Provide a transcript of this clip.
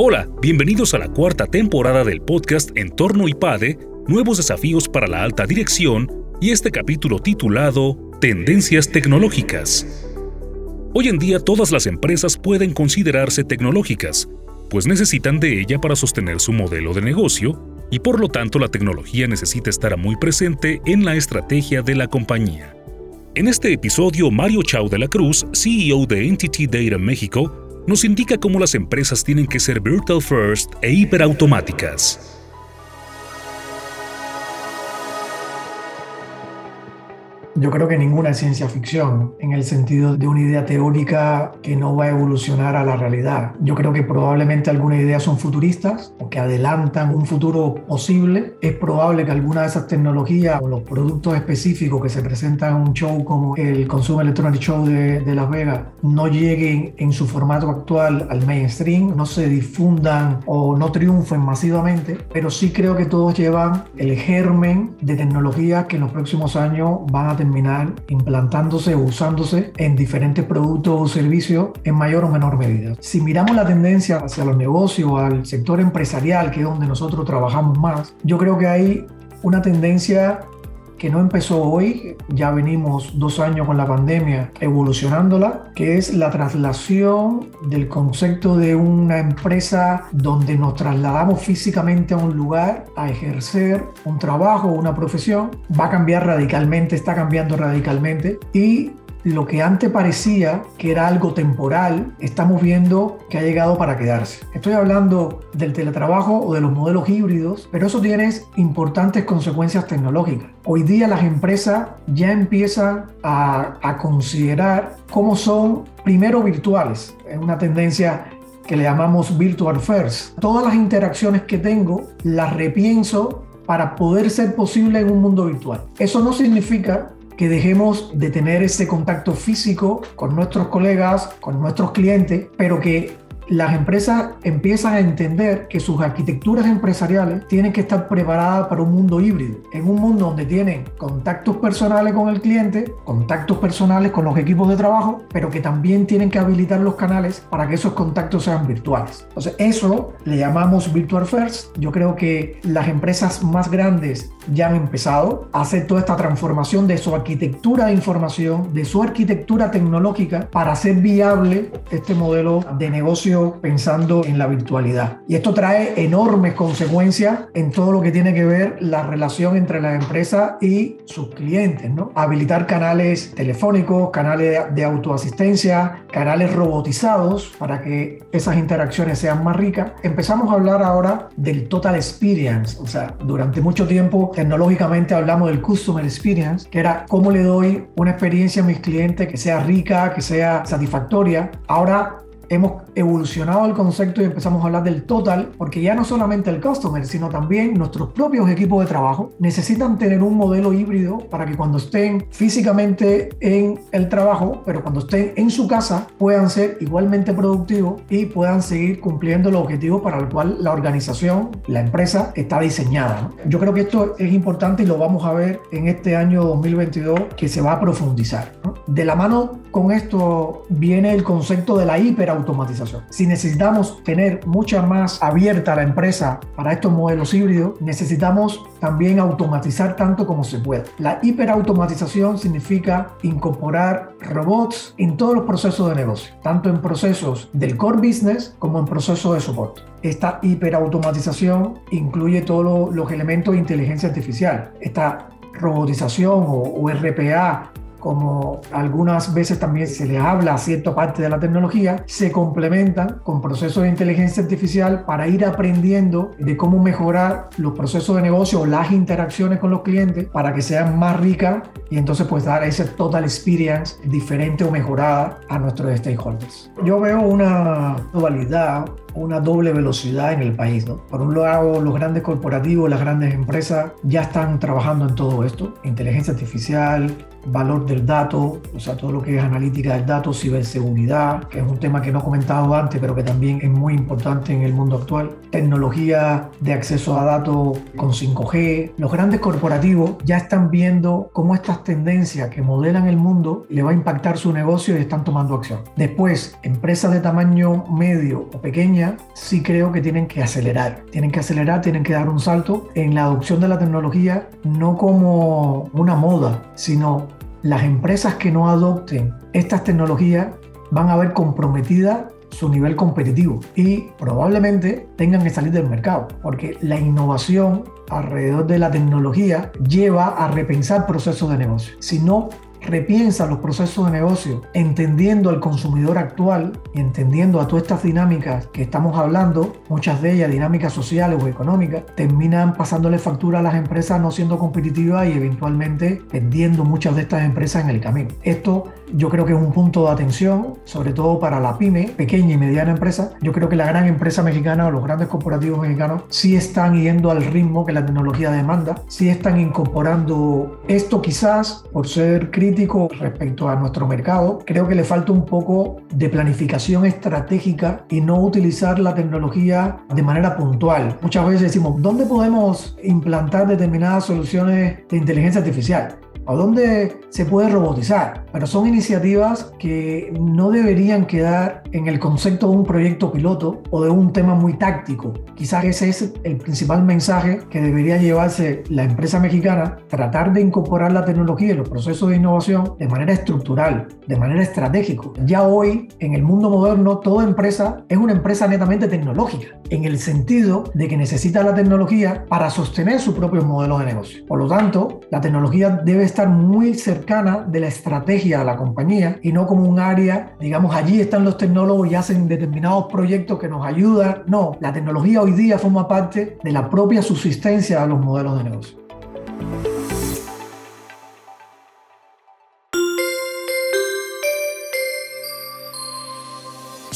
Hola, bienvenidos a la cuarta temporada del podcast Entorno IPADE, Nuevos Desafíos para la Alta Dirección y este capítulo titulado Tendencias Tecnológicas. Hoy en día todas las empresas pueden considerarse tecnológicas, pues necesitan de ella para sostener su modelo de negocio y por lo tanto la tecnología necesita estar muy presente en la estrategia de la compañía. En este episodio, Mario Chau de la Cruz, CEO de Entity Data México, nos indica cómo las empresas tienen que ser virtual first e hiperautomáticas. Yo creo que ninguna es ciencia ficción en el sentido de una idea teórica que no va a evolucionar a la realidad. Yo creo que probablemente algunas ideas son futuristas o que adelantan un futuro posible. Es probable que alguna de esas tecnologías o los productos específicos que se presentan en un show como el Consumer Electronic Show de, de Las Vegas no lleguen en su formato actual al mainstream, no se difundan o no triunfen masivamente, pero sí creo que todos llevan el germen de tecnologías que en los próximos años van a terminar implantándose o usándose en diferentes productos o servicios en mayor o menor medida. Si miramos la tendencia hacia los negocios, al sector empresarial, que es donde nosotros trabajamos más, yo creo que hay una tendencia que no empezó hoy, ya venimos dos años con la pandemia evolucionándola, que es la traslación del concepto de una empresa donde nos trasladamos físicamente a un lugar a ejercer un trabajo, una profesión, va a cambiar radicalmente, está cambiando radicalmente. Y lo que antes parecía que era algo temporal, estamos viendo que ha llegado para quedarse. Estoy hablando del teletrabajo o de los modelos híbridos, pero eso tiene importantes consecuencias tecnológicas. Hoy día las empresas ya empiezan a, a considerar cómo son primero virtuales. Es una tendencia que le llamamos virtual first. Todas las interacciones que tengo las repienso para poder ser posible en un mundo virtual. Eso no significa que dejemos de tener ese contacto físico con nuestros colegas, con nuestros clientes, pero que las empresas empiezan a entender que sus arquitecturas empresariales tienen que estar preparadas para un mundo híbrido, en un mundo donde tienen contactos personales con el cliente, contactos personales con los equipos de trabajo, pero que también tienen que habilitar los canales para que esos contactos sean virtuales. Entonces, eso le llamamos Virtual First. Yo creo que las empresas más grandes ya han empezado a hacer toda esta transformación de su arquitectura de información, de su arquitectura tecnológica para hacer viable este modelo de negocio pensando en la virtualidad. Y esto trae enormes consecuencias en todo lo que tiene que ver la relación entre la empresa y sus clientes, ¿no? Habilitar canales telefónicos, canales de autoasistencia, canales robotizados para que esas interacciones sean más ricas. Empezamos a hablar ahora del total experience, o sea, durante mucho tiempo tecnológicamente hablamos del customer experience, que era cómo le doy una experiencia a mis clientes que sea rica, que sea satisfactoria. Ahora hemos evolucionado el concepto y empezamos a hablar del total, porque ya no solamente el customer, sino también nuestros propios equipos de trabajo necesitan tener un modelo híbrido para que cuando estén físicamente en el trabajo, pero cuando estén en su casa, puedan ser igualmente productivos y puedan seguir cumpliendo los objetivos para el cual la organización, la empresa está diseñada. Yo creo que esto es importante y lo vamos a ver en este año 2022 que se va a profundizar. De la mano con esto viene el concepto de la hiper automatización. Si necesitamos tener mucha más abierta la empresa para estos modelos híbridos, necesitamos también automatizar tanto como se pueda. La hiperautomatización significa incorporar robots en todos los procesos de negocio, tanto en procesos del core business como en procesos de soporte. Esta hiperautomatización incluye todos los elementos de inteligencia artificial. Esta robotización o RPA como algunas veces también se le habla a cierta parte de la tecnología, se complementan con procesos de inteligencia artificial para ir aprendiendo de cómo mejorar los procesos de negocio o las interacciones con los clientes para que sean más ricas y entonces pues dar ese total experience diferente o mejorada a nuestros stakeholders. Yo veo una dualidad una doble velocidad en el país. ¿no? Por un lado, los grandes corporativos, las grandes empresas ya están trabajando en todo esto, inteligencia artificial, valor del dato, o sea, todo lo que es analítica del dato, ciberseguridad, que es un tema que no he comentado antes, pero que también es muy importante en el mundo actual, tecnología de acceso a datos con 5G. Los grandes corporativos ya están viendo cómo estas tendencias que modelan el mundo le va a impactar su negocio y están tomando acción. Después, empresas de tamaño medio o pequeña sí creo que tienen que acelerar. Tienen que acelerar, tienen que dar un salto en la adopción de la tecnología, no como una moda, sino las empresas que no adopten estas tecnologías van a ver comprometida su nivel competitivo y probablemente tengan que salir del mercado, porque la innovación alrededor de la tecnología lleva a repensar procesos de negocio. Si no repiensa los procesos de negocio, entendiendo al consumidor actual y entendiendo a todas estas dinámicas que estamos hablando, muchas de ellas dinámicas sociales o económicas, terminan pasándole factura a las empresas no siendo competitivas y eventualmente perdiendo muchas de estas empresas en el camino. Esto yo creo que es un punto de atención, sobre todo para la pyme, pequeña y mediana empresa. Yo creo que la gran empresa mexicana o los grandes corporativos mexicanos sí están yendo al ritmo que la tecnología demanda, sí están incorporando esto quizás por ser crítico respecto a nuestro mercado. Creo que le falta un poco de planificación estratégica y no utilizar la tecnología de manera puntual. Muchas veces decimos, ¿dónde podemos implantar determinadas soluciones de inteligencia artificial? ¿A dónde se puede robotizar? Pero son iniciativas que no deberían quedar en el concepto de un proyecto piloto o de un tema muy táctico. Quizás ese es el principal mensaje que debería llevarse la empresa mexicana, tratar de incorporar la tecnología en los procesos de innovación de manera estructural, de manera estratégica. Ya hoy, en el mundo moderno, toda empresa es una empresa netamente tecnológica, en el sentido de que necesita la tecnología para sostener su propio modelo de negocio. Por lo tanto, la tecnología debe estar muy cercana de la estrategia de la compañía y no como un área, digamos, allí están los tecnólogos y hacen determinados proyectos que nos ayudan. No, la tecnología hoy día forma parte de la propia subsistencia de los modelos de negocio.